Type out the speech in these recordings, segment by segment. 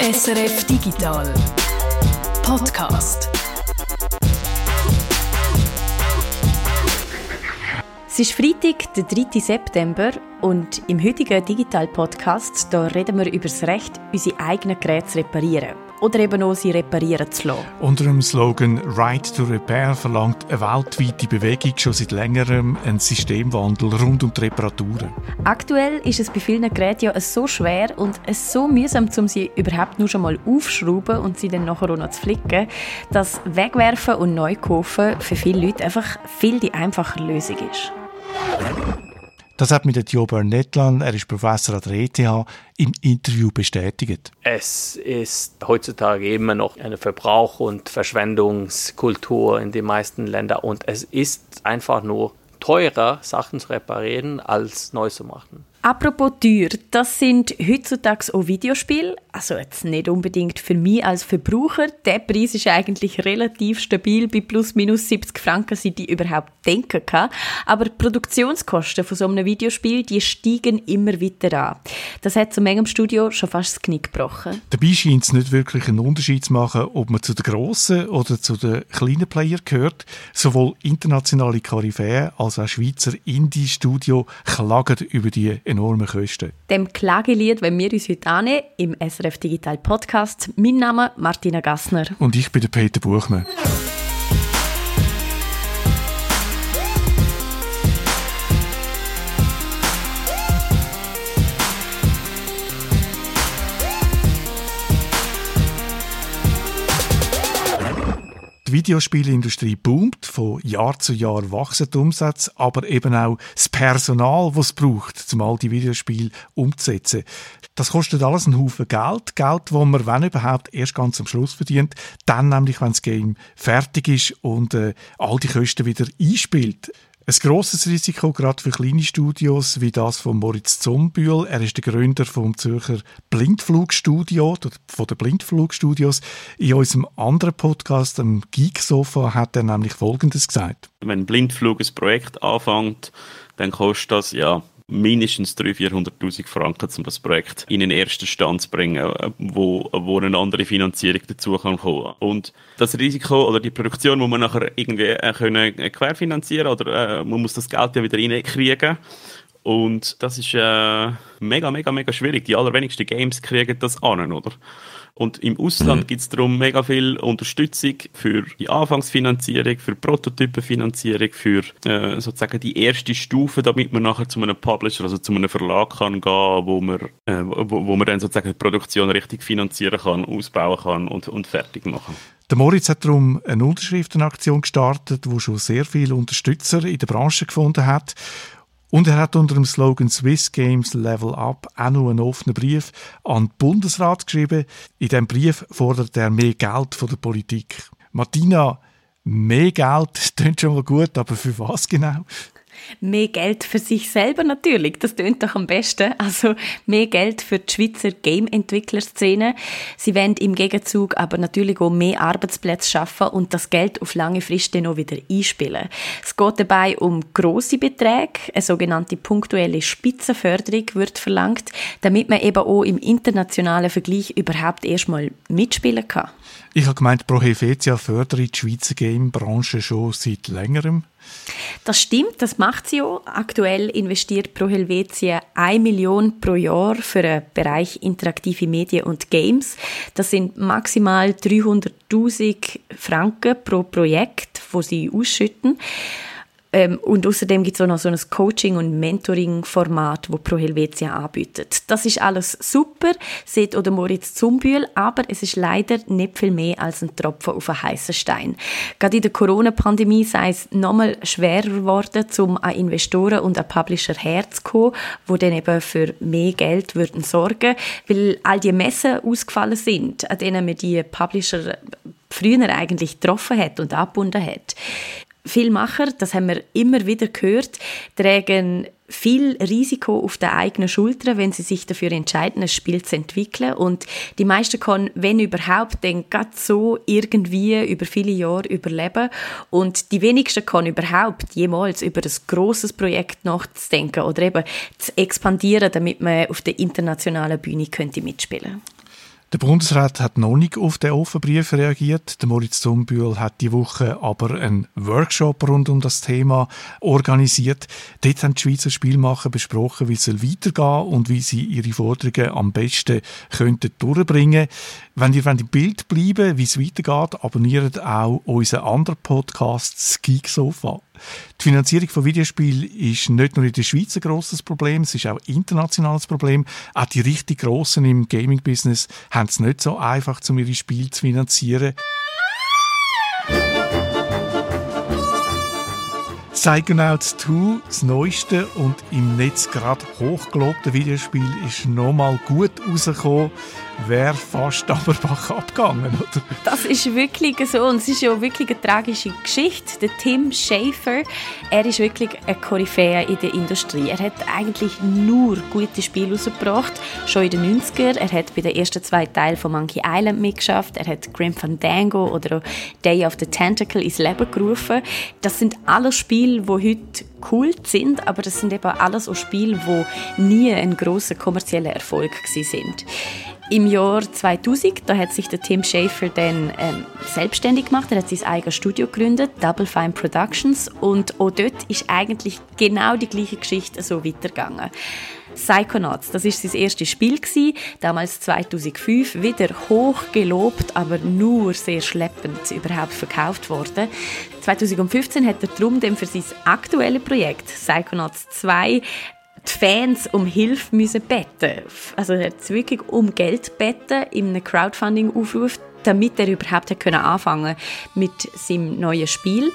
SRF Digital Podcast. Es ist Freitag, der 3. September und im heutigen Digital Podcast da reden wir über das Recht, unsere eigenen Geräte zu reparieren oder eben auch sie reparieren zu lassen. Unter dem Slogan Right to Repair verlangt eine weltweite Bewegung schon seit längerem einen Systemwandel rund um die Reparaturen. Aktuell ist es bei vielen Geräten ja so schwer und es so mühsam, um sie überhaupt nur schon mal aufzuschrauben und sie dann nachher auch noch zu flicken, dass Wegwerfen und neu kaufen für viele Leute einfach viel die einfache Lösung ist. Das hat mir der Joe Barnettlan, er ist Professor an der ETH, im Interview bestätigt. Es ist heutzutage immer noch eine Verbrauch- und Verschwendungskultur in den meisten Ländern und es ist einfach nur teurer, Sachen zu reparieren, als neu zu machen. Apropos teuer, das sind heutzutage auch Videospiele. Also jetzt nicht unbedingt für mich als Verbraucher. Der Preis ist eigentlich relativ stabil bei plus minus 70 Franken, seit ich überhaupt denken kann. Aber die Produktionskosten von so einem Videospiel, die steigen immer weiter an. Das hat zu im Studio schon fast das Knick gebrochen. Dabei scheint es nicht wirklich einen Unterschied zu machen, ob man zu den grossen oder zu den kleinen Player gehört. Sowohl internationale Koryphäen als auch Schweizer Indie-Studio klagen über die enormen Kosten. Dem Klagelied wenn wir uns heute annehmen, im SRF Digital Podcast. Mein Name Martina Gassner. Und ich bin der Peter Buchmann. Die Videospielindustrie boomt, von Jahr zu Jahr wachsen die Umsätze, aber eben auch das Personal, das es braucht, um all die Videospiele umzusetzen. Das kostet alles einen Haufen Geld, Geld, das man, wenn überhaupt, erst ganz am Schluss verdient, dann nämlich, wenn das Game fertig ist und äh, all die Kosten wieder einspielt. Ein grosses Risiko, gerade für kleine Studios wie das von Moritz Zombühl. Er ist der Gründer vom Zürcher Blindflugstudio, von den Blindflugstudios. In unserem anderen Podcast, dem Geeksofa, hat er nämlich Folgendes gesagt. Wenn Blindflug ein Projekt anfängt, dann kostet das ja mindestens 300.000, 400.000 Franken, um das Projekt in den ersten Stand zu bringen, wo, wo eine andere Finanzierung dazu kann kommen. Und das Risiko oder die Produktion muss man nachher irgendwie äh, können äh, querfinanzieren oder äh, man muss das Geld ja wieder reinkriegen. Und das ist äh, mega, mega, mega schwierig. Die allerwenigsten Games kriegen das an, oder? Und im Ausland mhm. gibt es darum mega viel Unterstützung für die Anfangsfinanzierung, für Prototypenfinanzierung, für äh, sozusagen die erste Stufe, damit man nachher zu einem Publisher, also zu einem Verlag kann gehen, wo man, äh, wo, wo man dann sozusagen die Produktion richtig finanzieren kann, ausbauen kann und, und fertig machen. Der Moritz hat darum eine Unterschriftenaktion gestartet, wo schon sehr viele Unterstützer in der Branche gefunden hat. Und er hat unter dem Slogan Swiss Games Level Up auch noch einen offenen Brief an den Bundesrat geschrieben. In diesem Brief fordert er mehr Geld von der Politik. Martina, mehr Geld, das klingt schon mal gut, aber für was genau? Mehr Geld für sich selber natürlich, das tönt doch am besten. Also mehr Geld für die Schweizer Game-Entwicklerszene. Sie wollen im Gegenzug aber natürlich auch mehr Arbeitsplätze schaffen und das Geld auf lange Frist dann auch wieder einspielen. Es geht dabei um grosse Beträge, eine sogenannte punktuelle Spitzenförderung wird verlangt, damit man eben auch im internationalen Vergleich überhaupt erstmal mitspielen kann. Ich habe gemeint, Pro Helvetia fördert die Schweizer Game-Branche schon seit längerem. Das stimmt, das macht sie auch. Aktuell investiert Pro Helvetia 1 Million pro Jahr für den Bereich interaktive Medien und Games. Das sind maximal 300.000 Franken pro Projekt, wo sie ausschütten. Ähm, und außerdem gibt es auch noch so ein Coaching- und Mentoring-Format, das Pro Helvetia anbietet. Das ist alles super, sieht oder Moritz Zumbühl, aber es ist leider nicht viel mehr als ein Tropfen auf einen heißen Stein. Gerade in der Corona-Pandemie sei es nochmal schwerer geworden, um an Investoren und an Publisher herzukommen, die dann eben für mehr Geld würden sorgen, weil all die Messen ausgefallen sind, an denen man die Publisher früher eigentlich getroffen hat und abgebunden hat. Filmmacher, das haben wir immer wieder gehört, tragen viel Risiko auf der eigenen Schulter, wenn sie sich dafür entscheiden, ein Spiel zu entwickeln. Und die meisten können, wenn überhaupt, dann gerade so irgendwie über viele Jahre überleben. Und die wenigsten können überhaupt jemals über ein grosses Projekt nachzudenken oder eben zu expandieren, damit man auf der internationalen Bühne könnte mitspielen Der Bundesrat hat noch nicht auf den Offenbrief reagiert. Der Moritz Zumbühl hat die Woche aber einen Workshop rund um das Thema organisiert. Dort haben die Schweizer Spielmacher besprochen, wie es weitergehen und wie sie ihre Forderungen am besten könnten durchbringen Wenn ihr im Bild bleiben wie es weitergeht, abonniert auch unseren anderen Podcast Geek Sofa. Die Finanzierung von Videospielen ist nicht nur in der Schweiz ein grosses Problem, es ist auch ein internationales Problem. Auch die richtig Grossen im Gaming-Business haben es nicht so einfach, um ihre Spiele zu finanzieren. Psychonauts 2, das neueste und im Netz gerade hochgelobte Videospiel, ist nochmal gut rausgekommen wäre fast aber abgegangen, oder? Das ist wirklich so und es ist ja wirklich eine tragische Geschichte. Der Tim Schafer, er ist wirklich ein Koryphäe in der Industrie. Er hat eigentlich nur gute Spiele rausgebracht, schon in den 90er. Er hat bei den ersten zwei Teilen von Monkey Island mitgeschafft. Er hat Grim Fandango oder Day of the Tentacle ins Leben gerufen. Das sind alle Spiele, die heute cool sind, aber das sind eben alles auch Spiele, die nie ein großer kommerzieller Erfolg sind. Im Jahr 2000, da hat sich der Tim Schafer dann ähm, selbstständig gemacht. Er hat sein eigenes Studio gegründet, Double Fine Productions, und auch dort ist eigentlich genau die gleiche Geschichte so weitergegangen. Psychonauts, das ist sein erstes Spiel gewesen, damals 2005, wieder hoch gelobt, aber nur sehr schleppend überhaupt verkauft worden. 2015 hat er darum für sein aktuelles Projekt Psychonauts 2 die Fans um Hilfe müssen beten. Also er hat wirklich um Geld beten in einem Crowdfunding-Aufruf, damit er überhaupt hat können anfangen mit seinem neuen Spiel.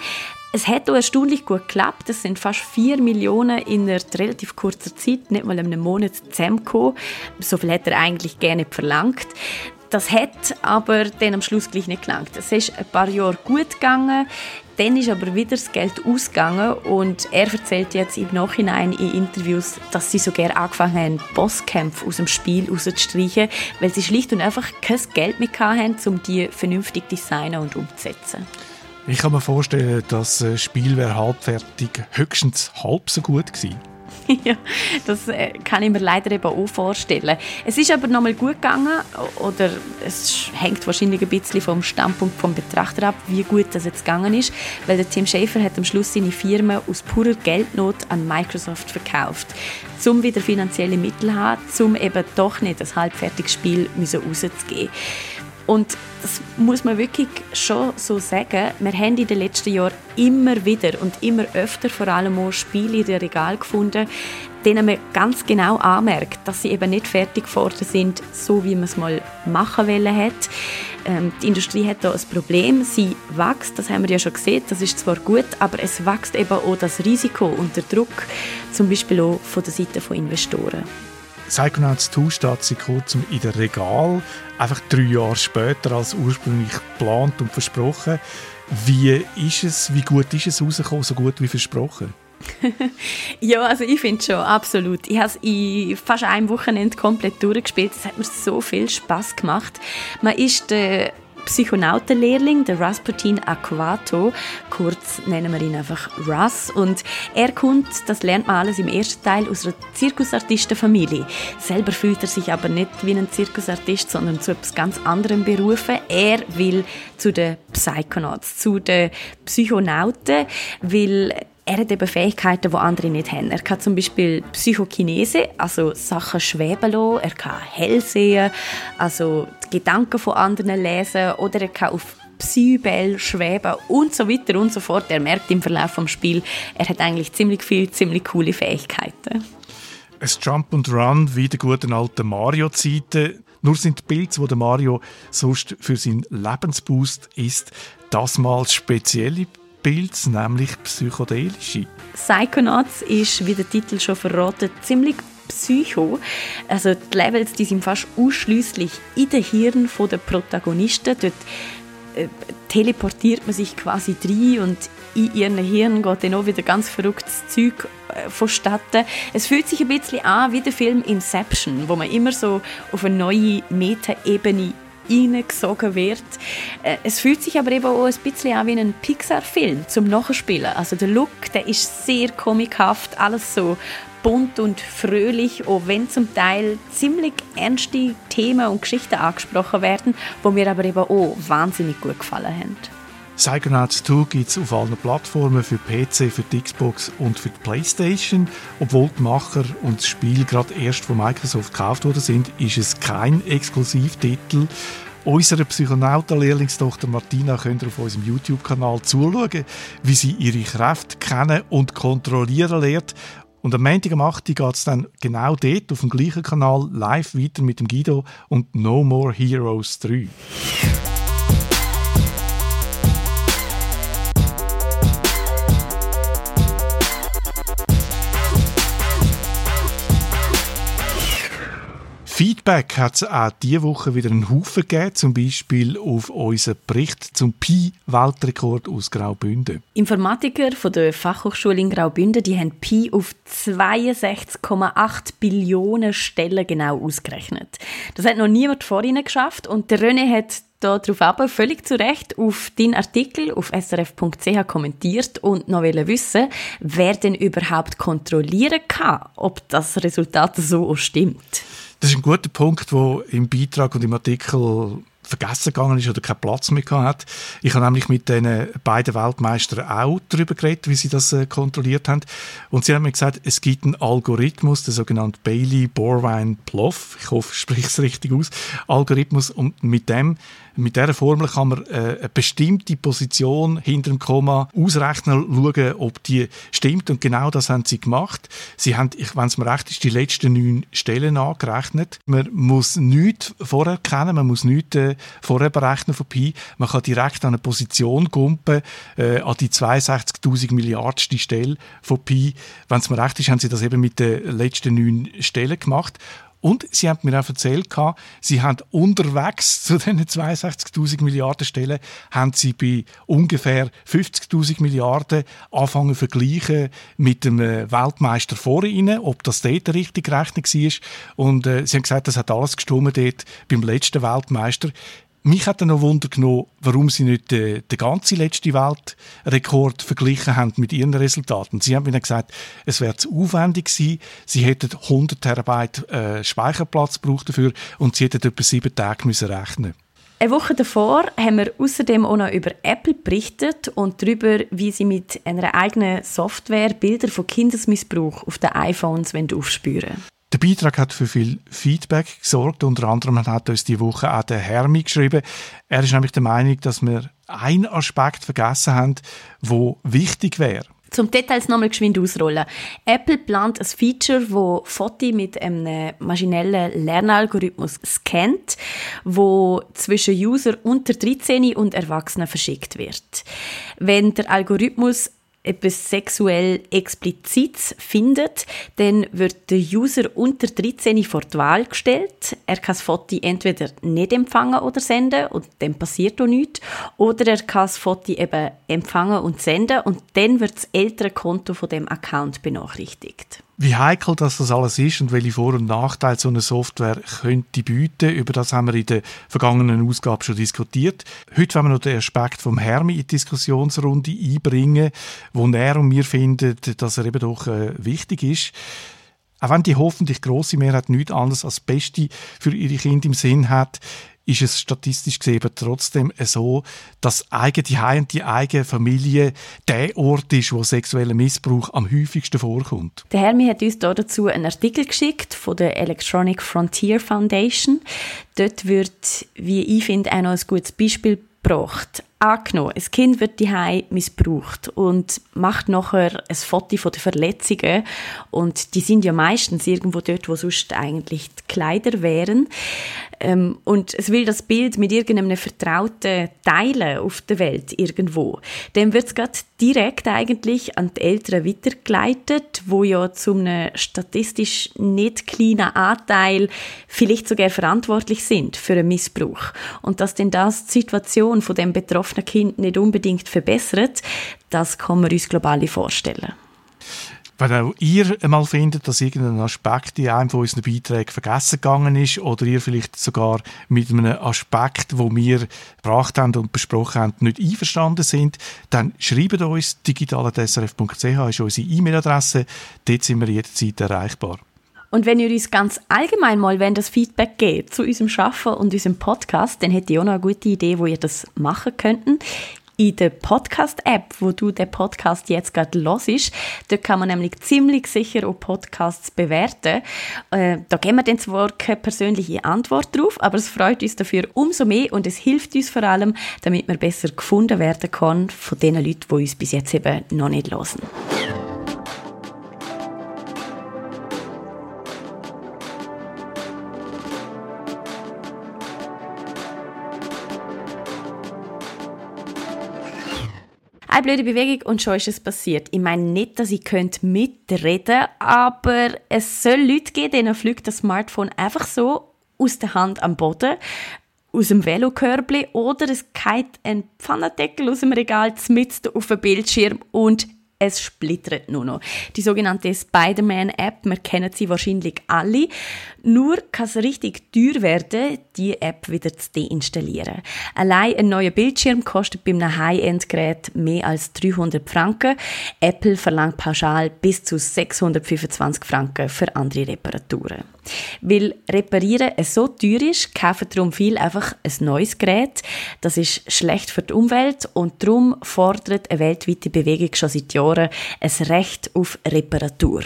Es hat auch erstaunlich gut geklappt. Es sind fast 4 Millionen in einer relativ kurzer Zeit, nicht mal einem Monat zusammengekommen. So viel hätte er eigentlich gerne verlangt. Das hat aber dann am Schluss gleich nicht gelangt. Es ist ein paar Jahre gut gegangen. Dann ist aber wieder das Geld ausgegangen und er erzählt jetzt im Nachhinein in Interviews, dass sie so gerne angefangen haben, Bosskämpfe aus dem Spiel rauszustreichen, weil sie schlicht und einfach kein Geld mehr hatten, um die vernünftig zu designen und umzusetzen. Ich kann mir vorstellen, das Spiel wäre halbfertig höchstens halb so gut gewesen. ja, das äh, kann ich mir leider eben auch vorstellen. Es ist aber nochmal gut gegangen oder es hängt wahrscheinlich ein bisschen vom Standpunkt vom Betrachter ab, wie gut das jetzt gegangen ist, weil der Tim Schafer hat am Schluss seine Firma aus purer Geldnot an Microsoft verkauft, um wieder finanzielle Mittel zu haben, um eben doch nicht das halbfertiges Spiel rauszugeben. Und das muss man wirklich schon so sagen. Wir haben in den letzten Jahren immer wieder und immer öfter vor allem auch Spiele in den Regal gefunden, denen man ganz genau anmerkt, dass sie eben nicht fertig geworden sind, so wie man es mal machen hat. Ähm, die Industrie hat da ein Problem. Sie wächst, das haben wir ja schon gesehen, das ist zwar gut, aber es wächst eben auch das Risiko und der Druck, zum Beispiel auch von der Seite von Investoren. Psychonauts 2 steht seit kurzem in der Regal, einfach drei Jahre später als ursprünglich geplant und versprochen. Wie ist es, wie gut ist es rausgekommen, so gut wie versprochen? ja, also ich finde schon, absolut. Ich habe es in fast einem Wochenende komplett durchgespielt. Es hat mir so viel Spaß gemacht. Man ist der Psychonautenlehrling, der Rasputin Aquato, kurz nennen wir ihn einfach Russ. Und er kommt, das lernt man alles im ersten Teil, aus einer Zirkusartistenfamilie. Selber fühlt er sich aber nicht wie ein Zirkusartist, sondern zu etwas ganz anderem berufen. Er will zu den Psychonauts, zu den Psychonauten, weil er hat eben Fähigkeiten, die andere nicht haben. Er kann zum Beispiel Psychokinese, also Sachen schweben lassen. Er kann hell sehen, also die Gedanken von anderen lesen. Oder er kann auf Psybel schweben und so weiter und so fort. Er merkt im Verlauf des Spiels, er hat eigentlich ziemlich viele, ziemlich coole Fähigkeiten. Ein Jump and Run wie der guten alten Mario-Zeiten. Nur sind die Bilder, die Mario sonst für seinen Lebensboost ist, das mal spezielle Pilz, nämlich psychedelische. Psychonauts ist, wie der Titel schon verratet, ziemlich Psycho. Also die Levels die sind fast ausschließlich in den Hirn der Protagonisten. Dort äh, teleportiert man sich quasi rein und in ihren Hirn geht dann auch wieder ganz verrücktes Zeug äh, vonstatten. Es fühlt sich ein bisschen an wie der Film Inception, wo man immer so auf eine neue Meta-Ebene reingesogen wird. Äh, es fühlt sich aber eben auch ein bisschen an wie ein Pixar-Film zum Nachspielen. Also der Look, der ist sehr komikhaft, alles so bunt und fröhlich, auch wenn zum Teil ziemlich ernste Themen und Geschichten angesprochen werden, wo mir aber eben auch wahnsinnig gut gefallen haben. Psychonauts 2 gibt es auf allen Plattformen für PC, für die Xbox und für die Playstation. Obwohl die Macher und das Spiel gerade erst von Microsoft gekauft worden sind, ist es kein Exklusivtitel. Unsere Psychonauten-Lehrlingstochter Martina könnt ihr auf unserem YouTube-Kanal zuschauen, wie sie ihre Kräfte kennen und kontrollieren lernt. Und am Montag am 8. geht es dann genau dort auf dem gleichen Kanal live weiter mit dem Guido und No More Heroes 3. Feedback hat es auch diese Woche wieder einen Haufen gegeben, zum Beispiel auf unseren Bericht zum Pi-Weltrekord aus Graubünden. Informatiker von der Fachhochschule in Graubünden die haben Pi auf 62,8 Billionen Stellen genau ausgerechnet. Das hat noch niemand vor ihnen geschafft und der René hat darauf aber völlig zu Recht auf deinen Artikel auf srf.ch kommentiert und noch wissen, wer denn überhaupt kontrollieren kann, ob das Resultat so stimmt. Das ist ein guter Punkt, der im Beitrag und im Artikel vergessen gegangen ist oder keinen Platz mehr hat. Ich habe nämlich mit den beiden Weltmeistern auch darüber geredet, wie sie das äh, kontrolliert haben. Und sie haben mir gesagt, es gibt einen Algorithmus, der sogenannte Bailey-Borwein-Ploff, ich hoffe, ich spreche es richtig aus, Algorithmus, und mit dem mit dieser Formel kann man äh, eine bestimmte Position hinter dem Komma ausrechnen, schauen, ob die stimmt. Und genau das haben sie gemacht. Sie haben, wenn es mir recht ist, die letzten neun Stellen angerechnet. Man muss nichts vorher kennen, man muss nichts äh, vorher berechnen von Pi. Man kann direkt an eine Position gumpen, äh, an die 62.000 Milliardste Stelle von Pi. Wenn es mir recht ist, haben sie das eben mit den letzten neun Stellen gemacht. Und sie haben mir auch erzählt, sie haben unterwegs zu diesen 62.000 Milliarden Stellen, haben sie bei ungefähr 50.000 Milliarden anfangen vergleichen mit dem äh, Weltmeister vor ihnen, ob das dort richtig gerechnet war. Und äh, sie haben gesagt, das hat alles gestimmt dort beim letzten Weltmeister. Mich hat dann noch Wunder genommen, warum sie nicht den, den ganzen letzten Weltrekord verglichen haben mit ihren Resultaten. Sie haben mir gesagt, es wäre zu aufwendig gewesen. Sie hätten 100 Terabyte äh, Speicherplatz gebraucht dafür und sie hätten etwa sieben Tage müssen rechnen. Eine Woche davor haben wir außerdem auch noch über Apple berichtet und darüber, wie sie mit einer eigenen Software Bilder von Kindesmissbrauch auf den iPhones aufspüren der Beitrag hat für viel Feedback gesorgt. Unter anderem hat uns die Woche auch der Hermi geschrieben. Er ist nämlich der Meinung, dass wir einen Aspekt vergessen haben, wo wichtig wäre. Zum Details nochmal geschwind ausrollen. Apple plant ein Feature, wo Fotos mit einem maschinellen Lernalgorithmus scannt, wo zwischen User unter 13 und Erwachsenen verschickt wird. Wenn der Algorithmus etwas sexuell Explizites findet, dann wird der User unter 13 vor die Wahl gestellt. Er kann das Foto entweder nicht empfangen oder senden und dann passiert auch nichts. Oder er kann das Foto eben empfangen und senden und dann wird das ältere Konto von dem Account benachrichtigt. Wie heikel das, das alles ist und welche Vor- und Nachteile so eine Software könnte bieten, über das haben wir in der vergangenen Ausgabe schon diskutiert. Heute wollen wir noch den Aspekt vom Hermi in die Diskussionsrunde einbringen, wo er und wir finden, dass er eben doch äh, wichtig ist. Auch wenn die hoffentlich grosse Mehrheit nichts anderes als das Beste für ihre Kinder im Sinn hat, ist es statistisch gesehen trotzdem so, dass eigene Heim und die eigene Familie der Ort ist, wo sexueller Missbrauch am häufigsten vorkommt. Der Hermi hat uns dazu einen Artikel geschickt von der Electronic Frontier Foundation. Dort wird, wie ich finde, auch noch ein gutes Beispiel gebracht. Angenommen, ein Kind wird die missbraucht und macht nachher ein Foto von den Verletzungen. Und die sind ja meistens irgendwo dort, wo sonst eigentlich die Kleider wären. Ähm, und es will das Bild mit irgendeinem Vertrauten teilen auf der Welt irgendwo, dann wird es gerade direkt eigentlich an die Eltern weitergeleitet, wo ja zu einem statistisch nicht kleinen Anteil vielleicht sogar verantwortlich sind für einen Missbrauch. Und dass denn das die Situation von dem betroffenen Kind nicht unbedingt verbessert, das kann man uns global vorstellen. Wenn auch ihr einmal findet, dass irgendein Aspekt in einem von unseren Beiträgen vergessen gegangen ist oder ihr vielleicht sogar mit einem Aspekt, wo wir gebracht haben und besprochen haben, nicht einverstanden sind, dann schreibt uns digital.srf.ch ist unsere E-Mail-Adresse. Dort sind wir jederzeit erreichbar. Und wenn ihr uns ganz allgemein mal wenn das Feedback geht zu unserem Schaffen und unserem Podcast, dann hätte ich auch noch eine gute Idee, wo ihr das machen könnten in der Podcast-App, wo du den Podcast jetzt gerade hörst. Dort kann man nämlich ziemlich sicher auch Podcasts bewerten. Äh, da geben wir dann zwar keine persönliche Antwort drauf, aber es freut uns dafür umso mehr und es hilft uns vor allem, damit man besser gefunden werden kann von den Leuten, die uns bis jetzt eben noch nicht hören. Eine blöde Bewegung und schon ist es passiert. Ich meine nicht, dass ich mitreden aber es soll Leute geben, denen fliegt das Smartphone einfach so aus der Hand am Boden, aus dem Velokörbli oder es geht ein Pfannendeckel aus dem Regal mitten auf den Bildschirm und es splittert nur noch. Die sogenannte Spider-Man-App, wir kennen sie wahrscheinlich alle. Nur kann es richtig teuer werden, die App wieder zu deinstallieren. Allein ein neuer Bildschirm kostet bei einem High-End-Gerät mehr als 300 Franken. Apple verlangt pauschal bis zu 625 Franken für andere Reparaturen. Weil Reparieren so teuer ist, kaufen darum viel einfach ein neues Gerät. Das ist schlecht für die Umwelt und darum fordert eine weltweite Bewegung schon seit Jahren ein Recht auf Reparatur.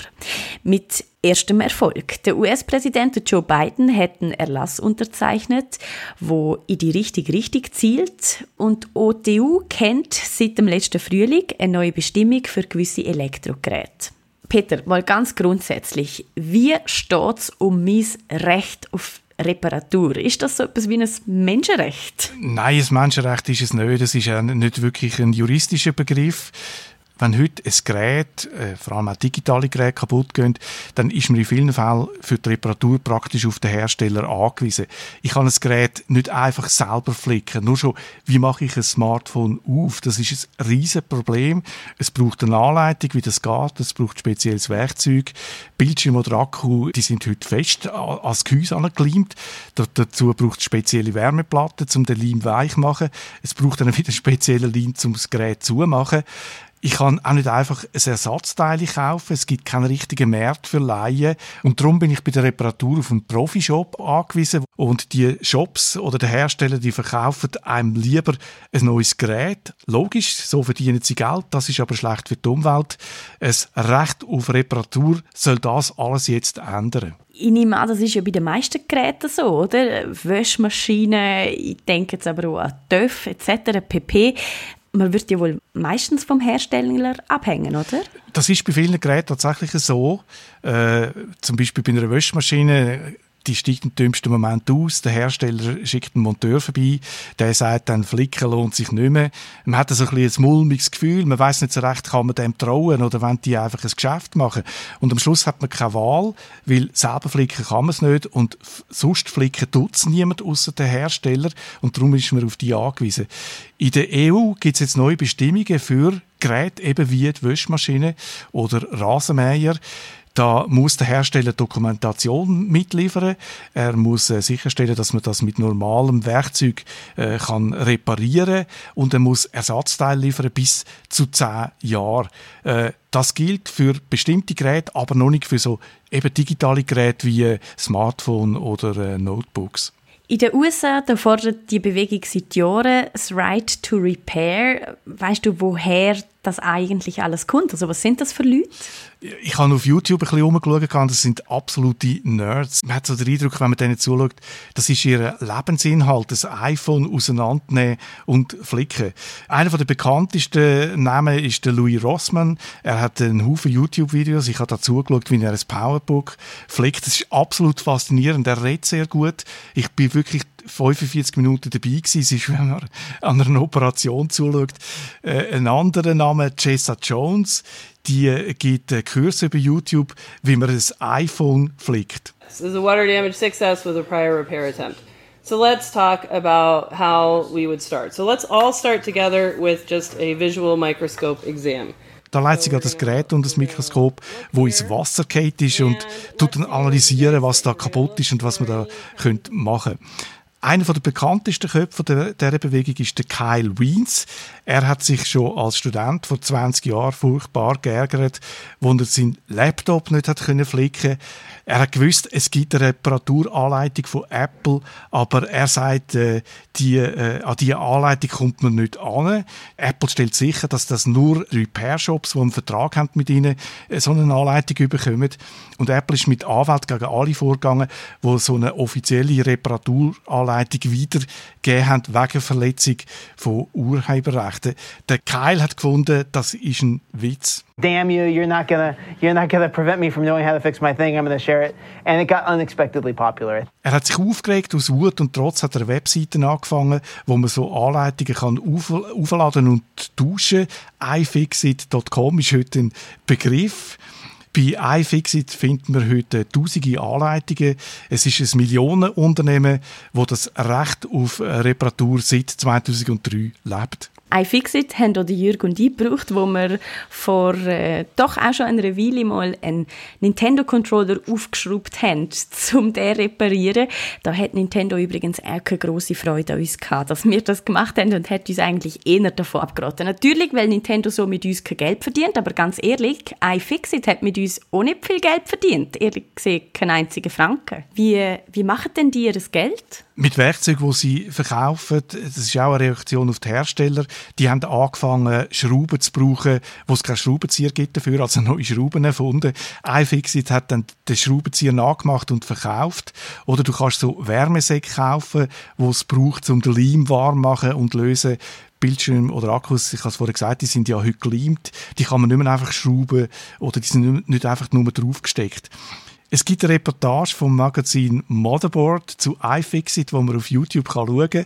Mit erstem Erfolg. Der US-Präsident Joe Biden hat einen Erlass unterzeichnet, wo in die richtige Richtung zielt und OTU kennt seit dem letzten Frühling eine neue Bestimmung für gewisse Elektrogeräte. Peter, mal ganz grundsätzlich, wie steht es um mein Recht auf Reparatur? Ist das so etwas wie ein Menschenrecht? Nein, ein Menschenrecht ist es nicht. Das ist ja nicht wirklich ein juristischer Begriff wenn heute ein Gerät, äh, vor allem auch digitale Geräte, kaputt gehen, dann ist man in vielen Fällen für die Reparatur praktisch auf den Hersteller angewiesen. Ich kann ein Gerät nicht einfach selber flicken. Nur schon, wie mache ich ein Smartphone auf? Das ist ein riesen Problem. Es braucht eine Anleitung, wie das geht. Es braucht spezielles Werkzeug. Bildschirm oder Akku, die sind heute fest als Gehäuse angekleimt. Dazu braucht es spezielle Wärmeplatten, um den Leim weich zu machen. Es braucht dann wieder spezielle Leim, um das Gerät zu machen. Ich kann auch nicht einfach ein Ersatzteil kaufen. Es gibt keinen richtigen Markt für Laien. Und darum bin ich bei der Reparatur auf einen Profishop angewiesen. Und die Shops oder der Hersteller, die verkaufen einem lieber ein neues Gerät. Logisch, so verdienen sie Geld. Das ist aber schlecht für die Umwelt. Ein Recht auf Reparatur soll das alles jetzt ändern. Ich nehme an, das ist ja bei den meisten Geräten so, oder? Wäschmaschinen, ich denke jetzt aber auch an TÜV etc., pp man wird ja wohl meistens vom Hersteller abhängen, oder? Das ist bei vielen Geräten tatsächlich so. Äh, zum Beispiel bei einer Wäschmaschine die steigt im dümmsten Moment aus. Der Hersteller schickt einen Monteur vorbei, der sagt dann, Flicken lohnt sich nicht mehr. Man hat so ein, bisschen ein mulmiges Gefühl, man weiß nicht so recht, kann man dem trauen oder wenn die einfach ein Geschäft machen. Und am Schluss hat man keine Wahl, weil selber flicken kann man es nicht und sonst flicken tut es niemand außer der Hersteller und darum ist man auf die angewiesen. In der EU gibt es jetzt neue Bestimmungen für Geräte eben wie die Wäschmaschine oder Rasenmäher. Da muss der Hersteller Dokumentation mitliefern. Er muss äh, sicherstellen, dass man das mit normalem Werkzeug äh, kann reparieren und er muss Ersatzteile liefern bis zu zehn Jahren. Äh, das gilt für bestimmte Geräte, aber noch nicht für so eben digitale Geräte wie äh, Smartphone oder äh, Notebooks. In den USA fordert die Bewegung seit Jahren das Right to Repair. Weißt du, woher das eigentlich alles kommt? Also was sind das für Leute? Ich habe auf YouTube ein bisschen rumgeschaut, das sind absolute Nerds. Man hat so den Eindruck, wenn man denen zuschaut, das ist ihr Lebensinhalt, das iPhone auseinandernehmen und flicken. Einer der bekanntesten Namen ist der Louis Rossmann. Er hat einen Haufen YouTube-Videos. Ich habe da zugeschaut, wie er ein Powerbook flickt. Das ist absolut faszinierend. Er redet sehr gut. Ich bin wirklich 45 Minuten dabei gewesen. Es ist, wenn man an einer Operation zuschaut. Äh, ein anderer Name, Jessa Jones, die gibt Kurse über YouTube, wie man ein iPhone flickt. This is a water damage success with a prior repair attempt. So let's talk about how we would start. So let's all start together with just a visual microscope exam. Da leitet sie das Gerät unter das Mikroskop, wo ins Wasser geht ist und tut dann analysieren, was da kaputt ist und was man da machen könnte. Einer der bekanntesten Köpfe dieser Bewegung ist der Kyle Wiens. Er hat sich schon als Student vor 20 Jahren furchtbar geärgert, wo er seinen Laptop nicht hat können flicken Er hat gewusst, es gibt eine Reparaturanleitung von Apple, aber er sagt, äh, die, äh, an diese Anleitung kommt man nicht an. Apple stellt sicher, dass das nur Repair-Shops, die einen Vertrag haben mit ihnen, äh, so eine Anleitung bekommen. Und Apple ist mit Anwalt gegen alle vorgegangen, die so eine offizielle Reparaturanleitung wiedergegeben haben, wegen Verletzung von Urheberrechten. Der Kyle hat gefunden, das ist ein Witz. Damn you, you're not gonna, you're not gonna prevent me from knowing how to fix my thing, I'm gonna share it. And it got unexpectedly popular. Er hat sich aufgeregt aus Wut und trotz hat er Webseiten angefangen, wo man so Anleitungen kann auf, aufladen und tauschen. iFixit.com ist heute ein Begriff. Bei iFixit findet man heute tausende Anleitungen. Es ist ein Millionenunternehmen, das das Recht auf Reparatur seit 2003 lebt iFixit haben auch Jürg und ich gebraucht, wo wir vor äh, doch auch schon einer Weile mal einen Nintendo-Controller aufgeschraubt haben, um den zu reparieren. Da hat Nintendo übrigens auch keine grosse Freude an uns gehabt, dass wir das gemacht haben und hat uns eigentlich eher davon abgeraten. Natürlich, weil Nintendo so mit uns kein Geld verdient, aber ganz ehrlich, iFixit hat mit uns auch nicht viel Geld verdient. Ehrlich gesagt, keinen einzigen Franken. Wie, wie machen denn die ihr Geld? Mit Werkzeugen, die sie verkaufen, das ist auch eine Reaktion auf die Hersteller, die haben angefangen, Schrauben zu brauchen, wo es keine Schraubenzieher gibt dafür, also neue Schrauben erfunden. iFixit hat dann den Schraubenzieher nachgemacht und verkauft. Oder du kannst so Wärmesäcke kaufen, wo es braucht, um den Leim warm machen und lösen. Bildschirm oder Akkus, ich habe es vorher gesagt, die sind ja heute geleimt, die kann man nicht mehr einfach schrauben oder die sind nicht einfach nur draufgesteckt. Es gibt eine Reportage vom Magazin Motherboard zu iFixit, wo man auf YouTube schauen kann.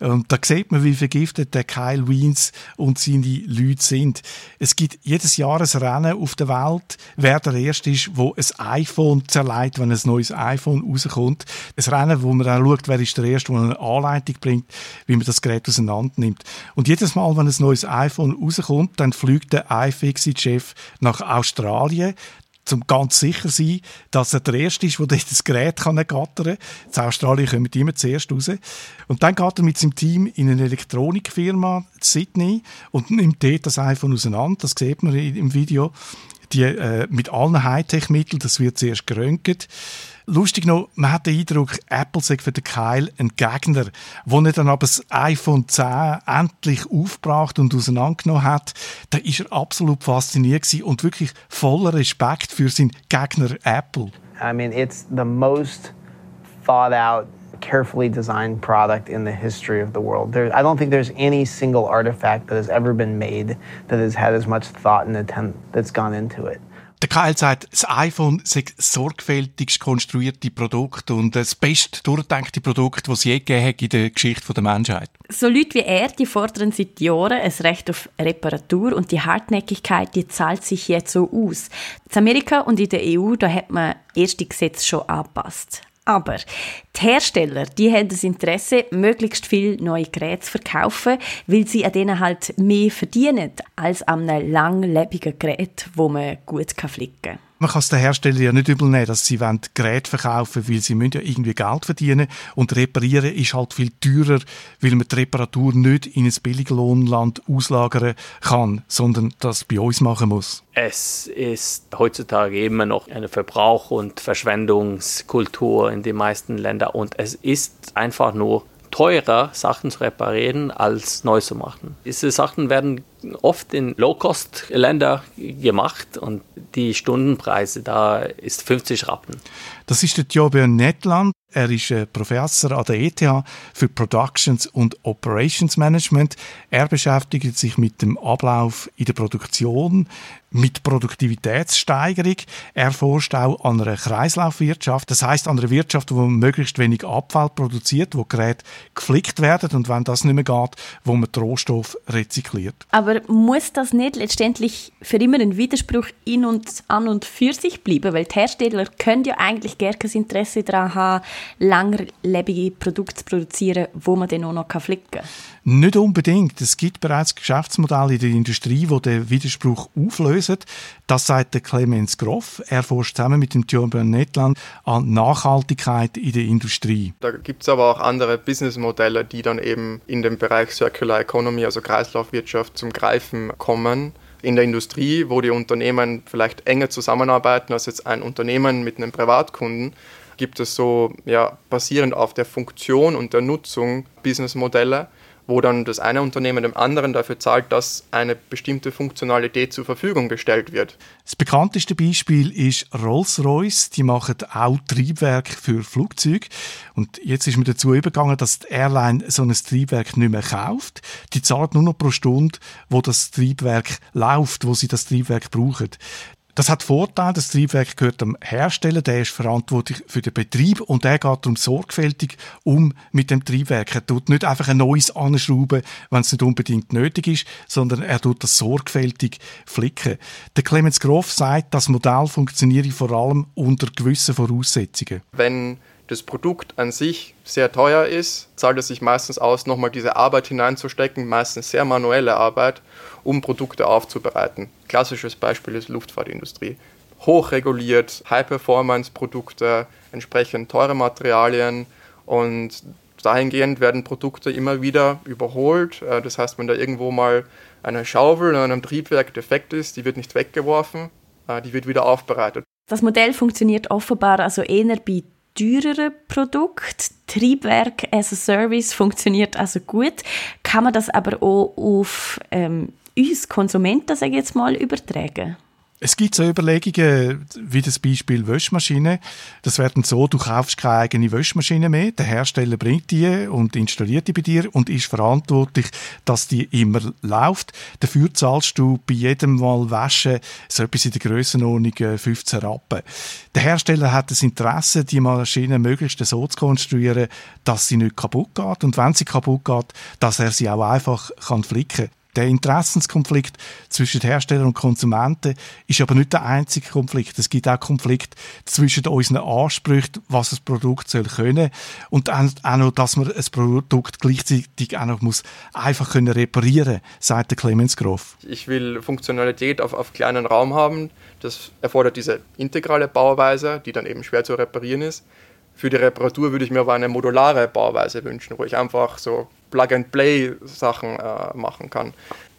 Und da sieht man, wie vergiftet der Kyle Wiens und seine Leute sind. Es gibt jedes Jahr ein Rennen auf der Welt, wer der Erste ist, wo ein iPhone zerlegt, wenn ein neues iPhone rauskommt. Ein Rennen, wo man dann schaut, wer ist der Erste, der eine Anleitung bringt, wie man das Gerät auseinander nimmt. Und jedes Mal, wenn ein neues iPhone rauskommt, dann fliegt der iFixit-Chef nach Australien, um ganz sicher zu sein, dass er der Erste ist, der das Gerät kann gattern kann. In Australien kommen immer zuerst raus. Und dann geht er mit seinem Team in eine Elektronikfirma Sydney und nimmt dort das iPhone auseinander. Das sieht man im Video. Die, äh, mit allen Hightech-Mitteln, das wird zuerst geröntgt. Lustig noch, man hat den Eindruck, Apple sei für den Kyle ein Gegner, wo er dann aber das iPhone 10 endlich aufgebracht und auseinandergenommen hat. Da ist er absolut fasziniert und wirklich voller Respekt für seinen Gegner Apple. I mean, it's the most thought out carefully designed product in the history of the world. There, I don't think there's any single artifact that has ever been made that has had as much thought and attempt that's gone into it. Der Kyle sagt, das iPhone sei sorgfältigst konstruierte Produkt und das best durchdenkte Produkt, das es je gegeben hat in der Geschichte der Menschheit. So Leute wie er, die fordern seit Jahren ein Recht auf Reparatur und die Hartnäckigkeit, die zahlt sich jetzt so aus. In Amerika und in der EU, da hat man erste Gesetze schon angepasst. Aber die Hersteller, die haben das Interesse, möglichst viel neue Geräte zu verkaufen, weil sie an denen halt mehr verdienen als an einem langlebigen Gerät, wo man gut flicken kann. Man kann es den Herstellern ja nicht übel nehmen, dass sie Geräte verkaufen weil sie müssen ja irgendwie Geld verdienen und reparieren ist halt viel teurer, weil man die Reparatur nicht in ein Billiglohnland auslagern kann, sondern das bei uns machen muss. Es ist heutzutage immer noch eine Verbrauch- und Verschwendungskultur in den meisten Ländern und es ist einfach nur teurer, Sachen zu reparieren, als neu zu machen. Diese Sachen werden oft in Low-Cost-Länder gemacht und die Stundenpreise da ist 50 Rappen. Das ist der Jobion Netland. Er ist äh, Professor an der ETH für Productions und Operations Management. Er beschäftigt sich mit dem Ablauf in der Produktion, mit Produktivitätssteigerung. Er forscht auch an einer Kreislaufwirtschaft, das heißt an einer Wirtschaft, wo möglichst wenig Abfall produziert, wo Geräte geflickt werden und wenn das nicht mehr geht, wo man Rohstoff rezykliert. Aber muss das nicht letztendlich für immer ein Widerspruch in und an und für sich bleiben? Weil die Hersteller können ja eigentlich gar kein Interesse daran haben, langlebige Produkte zu produzieren, wo man dann auch noch flicken kann? Nicht unbedingt. Es gibt bereits Geschäftsmodelle in der Industrie, die den Widerspruch auflösen. Das sagt der Clemens Groff. Er forscht zusammen mit dem Björn Netland an Nachhaltigkeit in der Industrie. Da gibt es aber auch andere Businessmodelle, die dann eben in dem Bereich Circular Economy, also Kreislaufwirtschaft, zum Greifen kommen in der Industrie, wo die Unternehmen vielleicht enger zusammenarbeiten als jetzt ein Unternehmen mit einem Privatkunden, gibt es so ja, basierend auf der Funktion und der Nutzung Businessmodelle, wo dann das eine Unternehmen dem anderen dafür zahlt, dass eine bestimmte Funktionalität zur Verfügung gestellt wird. Das bekannteste Beispiel ist Rolls-Royce. Die machen auch Triebwerk für Flugzeuge. Und jetzt ist mir dazu übergegangen, dass die Airline so ein Triebwerk nicht mehr kauft. Die zahlt nur noch pro Stunde, wo das Triebwerk läuft, wo sie das Triebwerk brauchen. Das hat Vorteil, das Triebwerk gehört dem Hersteller, der ist verantwortlich für den Betrieb und der geht darum sorgfältig um mit dem Triebwerk. Er tut nicht einfach ein neues anschrauben, wenn es nicht unbedingt nötig ist, sondern er tut das sorgfältig flicken. Der Clemens Groff sagt, das Modell funktioniere vor allem unter gewissen Voraussetzungen. Wenn das Produkt an sich sehr teuer ist, zahlt es sich meistens aus, nochmal diese Arbeit hineinzustecken, meistens sehr manuelle Arbeit, um Produkte aufzubereiten. Klassisches Beispiel ist Luftfahrtindustrie. Hochreguliert, High-Performance-Produkte, entsprechend teure Materialien und dahingehend werden Produkte immer wieder überholt. Äh, das heißt, wenn da irgendwo mal eine Schaufel in einem Triebwerk defekt ist, die wird nicht weggeworfen, äh, die wird wieder aufbereitet. Das Modell funktioniert offenbar also eher bei teureren Produkt. Triebwerk as a Service funktioniert also gut. Kann man das aber auch auf ähm, uns Konsumenten, sage ich jetzt mal, übertragen? Es gibt so Überlegungen, wie das Beispiel Wäschmaschine. Das wäre dann so, du kaufst keine eigene Wäschmaschine mehr, der Hersteller bringt die und installiert die bei dir und ist verantwortlich, dass die immer läuft. Dafür zahlst du bei jedem Mal Waschen so etwas in der Grössenordnung 15 äh, Rappen. Der Hersteller hat das Interesse, die Maschine möglichst so zu konstruieren, dass sie nicht kaputt geht und wenn sie kaputt geht, dass er sie auch einfach kann flicken kann. Der Interessenskonflikt zwischen Hersteller und Konsumenten ist aber nicht der einzige Konflikt. Es gibt auch Konflikt zwischen unseren Ansprüchen, was das Produkt soll können und auch noch, dass man ein Produkt gleichzeitig auch noch muss einfach können reparieren, sagt der Clemens Groff. Ich will Funktionalität auf, auf kleinen Raum haben. Das erfordert diese integrale Bauweise, die dann eben schwer zu reparieren ist. Für die Reparatur würde ich mir aber eine modulare Bauweise wünschen, wo ich einfach so Plug-and-Play-Sachen äh, machen kann.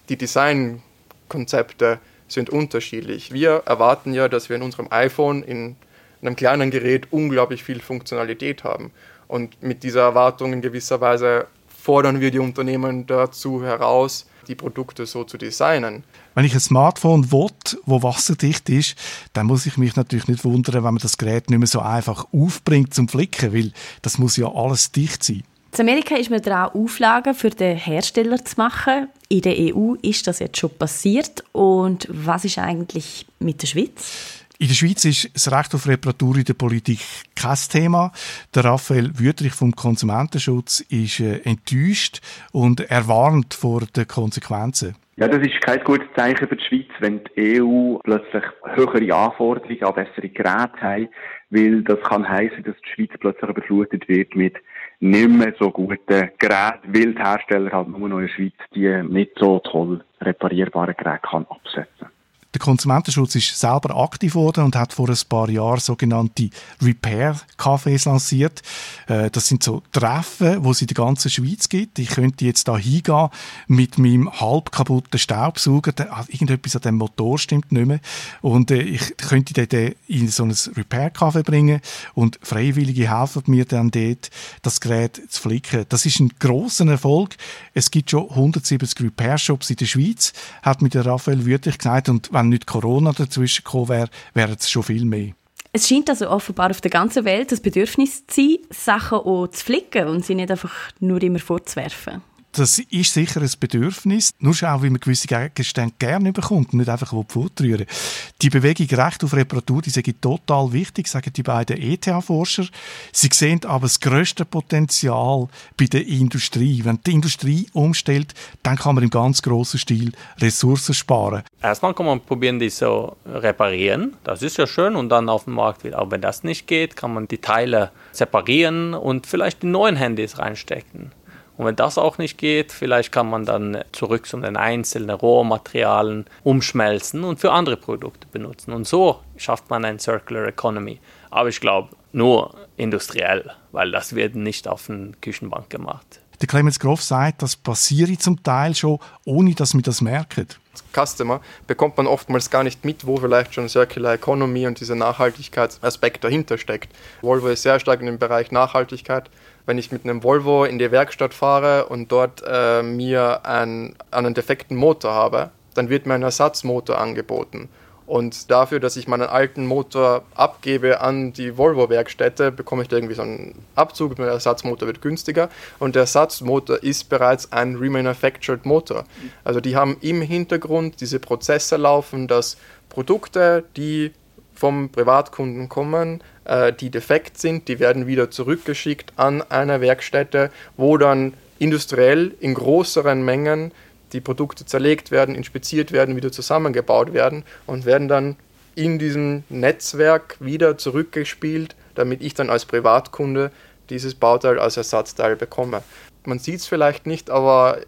Die Designkonzepte sind unterschiedlich. Wir erwarten ja, dass wir in unserem iPhone, in einem kleinen Gerät, unglaublich viel Funktionalität haben. Und mit dieser Erwartung in gewisser Weise fordern wir die Unternehmen dazu heraus, die Produkte so zu designen. Wenn ich ein Smartphone will, wo wasserdicht ist, dann muss ich mich natürlich nicht wundern, wenn man das Gerät nicht mehr so einfach aufbringt zum Flicken, weil das muss ja alles dicht sein. In Amerika ist man daran, Auflagen für den Hersteller zu machen. In der EU ist das jetzt schon passiert. Und was ist eigentlich mit der Schweiz? In der Schweiz ist das Recht auf Reparatur in der Politik kein Thema. Der Raphael Wüterich vom Konsumentenschutz ist äh, enttäuscht und er warnt vor den Konsequenzen. Ja, das ist kein gutes Zeichen für die Schweiz, wenn die EU plötzlich höhere Anforderungen an bessere Geräte hat, weil das kann heißen, dass die Schweiz plötzlich überflutet wird mit nicht mehr so guten Geräten, weil die Hersteller halt nur noch in der Schweiz die nicht so toll reparierbaren Geräte kann absetzen der Konsumentenschutz ist selber aktiv geworden und hat vor ein paar Jahren sogenannte Repair-Cafés lanciert. Äh, das sind so Treffen, wo es in der ganzen Schweiz gibt. Ich könnte jetzt da hingehen mit meinem halb kaputten Staubsauger. Ah, irgendetwas an dem Motor stimmt nicht mehr. Und äh, ich könnte den in so ein Repair-Café bringen und Freiwillige helfen mir dann dort, das Gerät zu flicken. Das ist ein grosser Erfolg. Es gibt schon 170 Repair-Shops in der Schweiz, hat mir der Raphael Wüthrich gesagt. Und wenn nicht Corona dazwischen gekommen wäre, wäre es schon viel mehr. Es scheint also offenbar auf der ganzen Welt das Bedürfnis zu sein, Sachen auch zu flicken und sie nicht einfach nur immer vorzuwerfen. Das ist sicher ein Bedürfnis. Nur schau, wie man gewisse Gegenstände gerne bekommt und nicht einfach fortrühren Die Bewegung Recht auf Reparatur, die ist total wichtig, sagen die beiden ETH-Forscher. Sie sehen aber das grösste Potenzial bei der Industrie. Wenn die Industrie umstellt, dann kann man im ganz grossen Stil Ressourcen sparen. Erstmal kann man probieren, die so reparieren. Das ist ja schön und dann auf dem Markt wieder. Aber wenn das nicht geht, kann man die Teile separieren und vielleicht die neuen Handys reinstecken. Und wenn das auch nicht geht, vielleicht kann man dann zurück zu den einzelnen Rohmaterialien umschmelzen und für andere Produkte benutzen. Und so schafft man eine Circular Economy. Aber ich glaube, nur industriell, weil das wird nicht auf der Küchenbank gemacht. Der Clemens Groff sagt, das passiere zum Teil schon, ohne dass wir das merken. Als Customer bekommt man oftmals gar nicht mit, wo vielleicht schon Circular Economy und dieser Nachhaltigkeitsaspekt dahinter steckt. Volvo ist sehr stark in dem Bereich Nachhaltigkeit wenn ich mit einem Volvo in die Werkstatt fahre und dort äh, mir ein, einen defekten Motor habe, dann wird mir ein Ersatzmotor angeboten. Und dafür, dass ich meinen alten Motor abgebe an die Volvo-Werkstätte, bekomme ich da irgendwie so einen Abzug. Der Ersatzmotor wird günstiger. Und der Ersatzmotor ist bereits ein remanufactured Motor. Also die haben im Hintergrund diese Prozesse laufen, dass Produkte, die vom Privatkunden kommen, äh, die defekt sind, die werden wieder zurückgeschickt an eine Werkstätte, wo dann industriell in größeren Mengen die Produkte zerlegt werden, inspiziert werden, wieder zusammengebaut werden und werden dann in diesem Netzwerk wieder zurückgespielt, damit ich dann als Privatkunde dieses Bauteil als Ersatzteil bekomme. Man sieht es vielleicht nicht, aber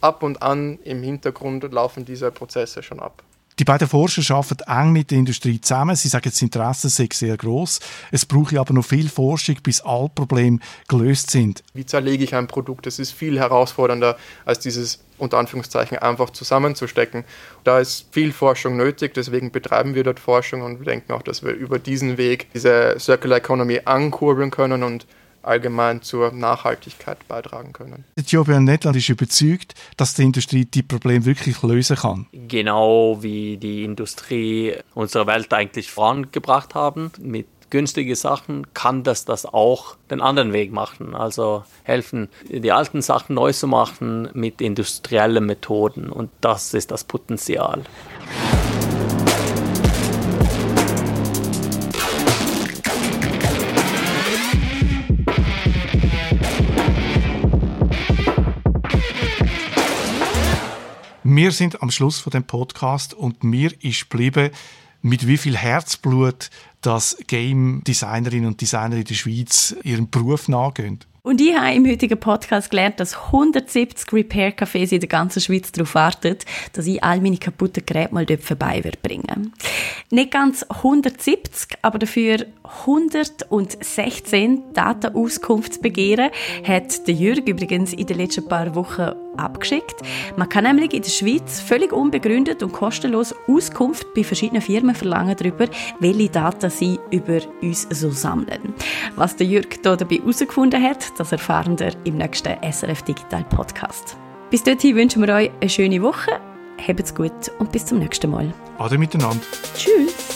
ab und an im Hintergrund laufen diese Prozesse schon ab. Die beiden Forscher arbeiten eng mit der Industrie zusammen. Sie sagen, das Interesse sei sehr groß. Es brauche aber noch viel Forschung, bis alle Probleme gelöst sind. Wie zerlege ich ein Produkt? Das ist viel herausfordernder, als dieses unter Anführungszeichen einfach zusammenzustecken. Da ist viel Forschung nötig, deswegen betreiben wir dort Forschung und wir denken auch, dass wir über diesen Weg diese Circular Economy ankurbeln können und allgemein zur Nachhaltigkeit beitragen können. Jobian Netland ist überzeugt, dass die Industrie die Probleme wirklich lösen kann. Genau wie die Industrie unsere Welt eigentlich vorangebracht haben mit günstige Sachen, kann das das auch den anderen Weg machen. Also helfen, die alten Sachen neu zu machen mit industriellen Methoden. Und das ist das Potenzial. Wir sind am Schluss von dem Podcast und mir ist geblieben, mit wie viel Herzblut das Game Designerinnen und Designer in der Schweiz ihren Beruf nachgehen. Und ich habe im heutigen Podcast gelernt, dass 170 Repair-Cafés in der ganzen Schweiz darauf warten, dass ich all meine kaputten Geräte mal dort vorbei bringen Nicht ganz 170, aber dafür 116 Datenauskunftsbegehren hat der Jürg übrigens in den letzten paar Wochen abgeschickt. Man kann nämlich in der Schweiz völlig unbegründet und kostenlos Auskunft bei verschiedenen Firmen verlangen darüber, welche Daten sie über uns so sammeln. Was der Jürg hier dabei herausgefunden hat, das erfahren wir im nächsten SRF Digital Podcast. Bis dorthin wünschen wir euch eine schöne Woche. Habt's gut und bis zum nächsten Mal. Ade miteinander. Tschüss.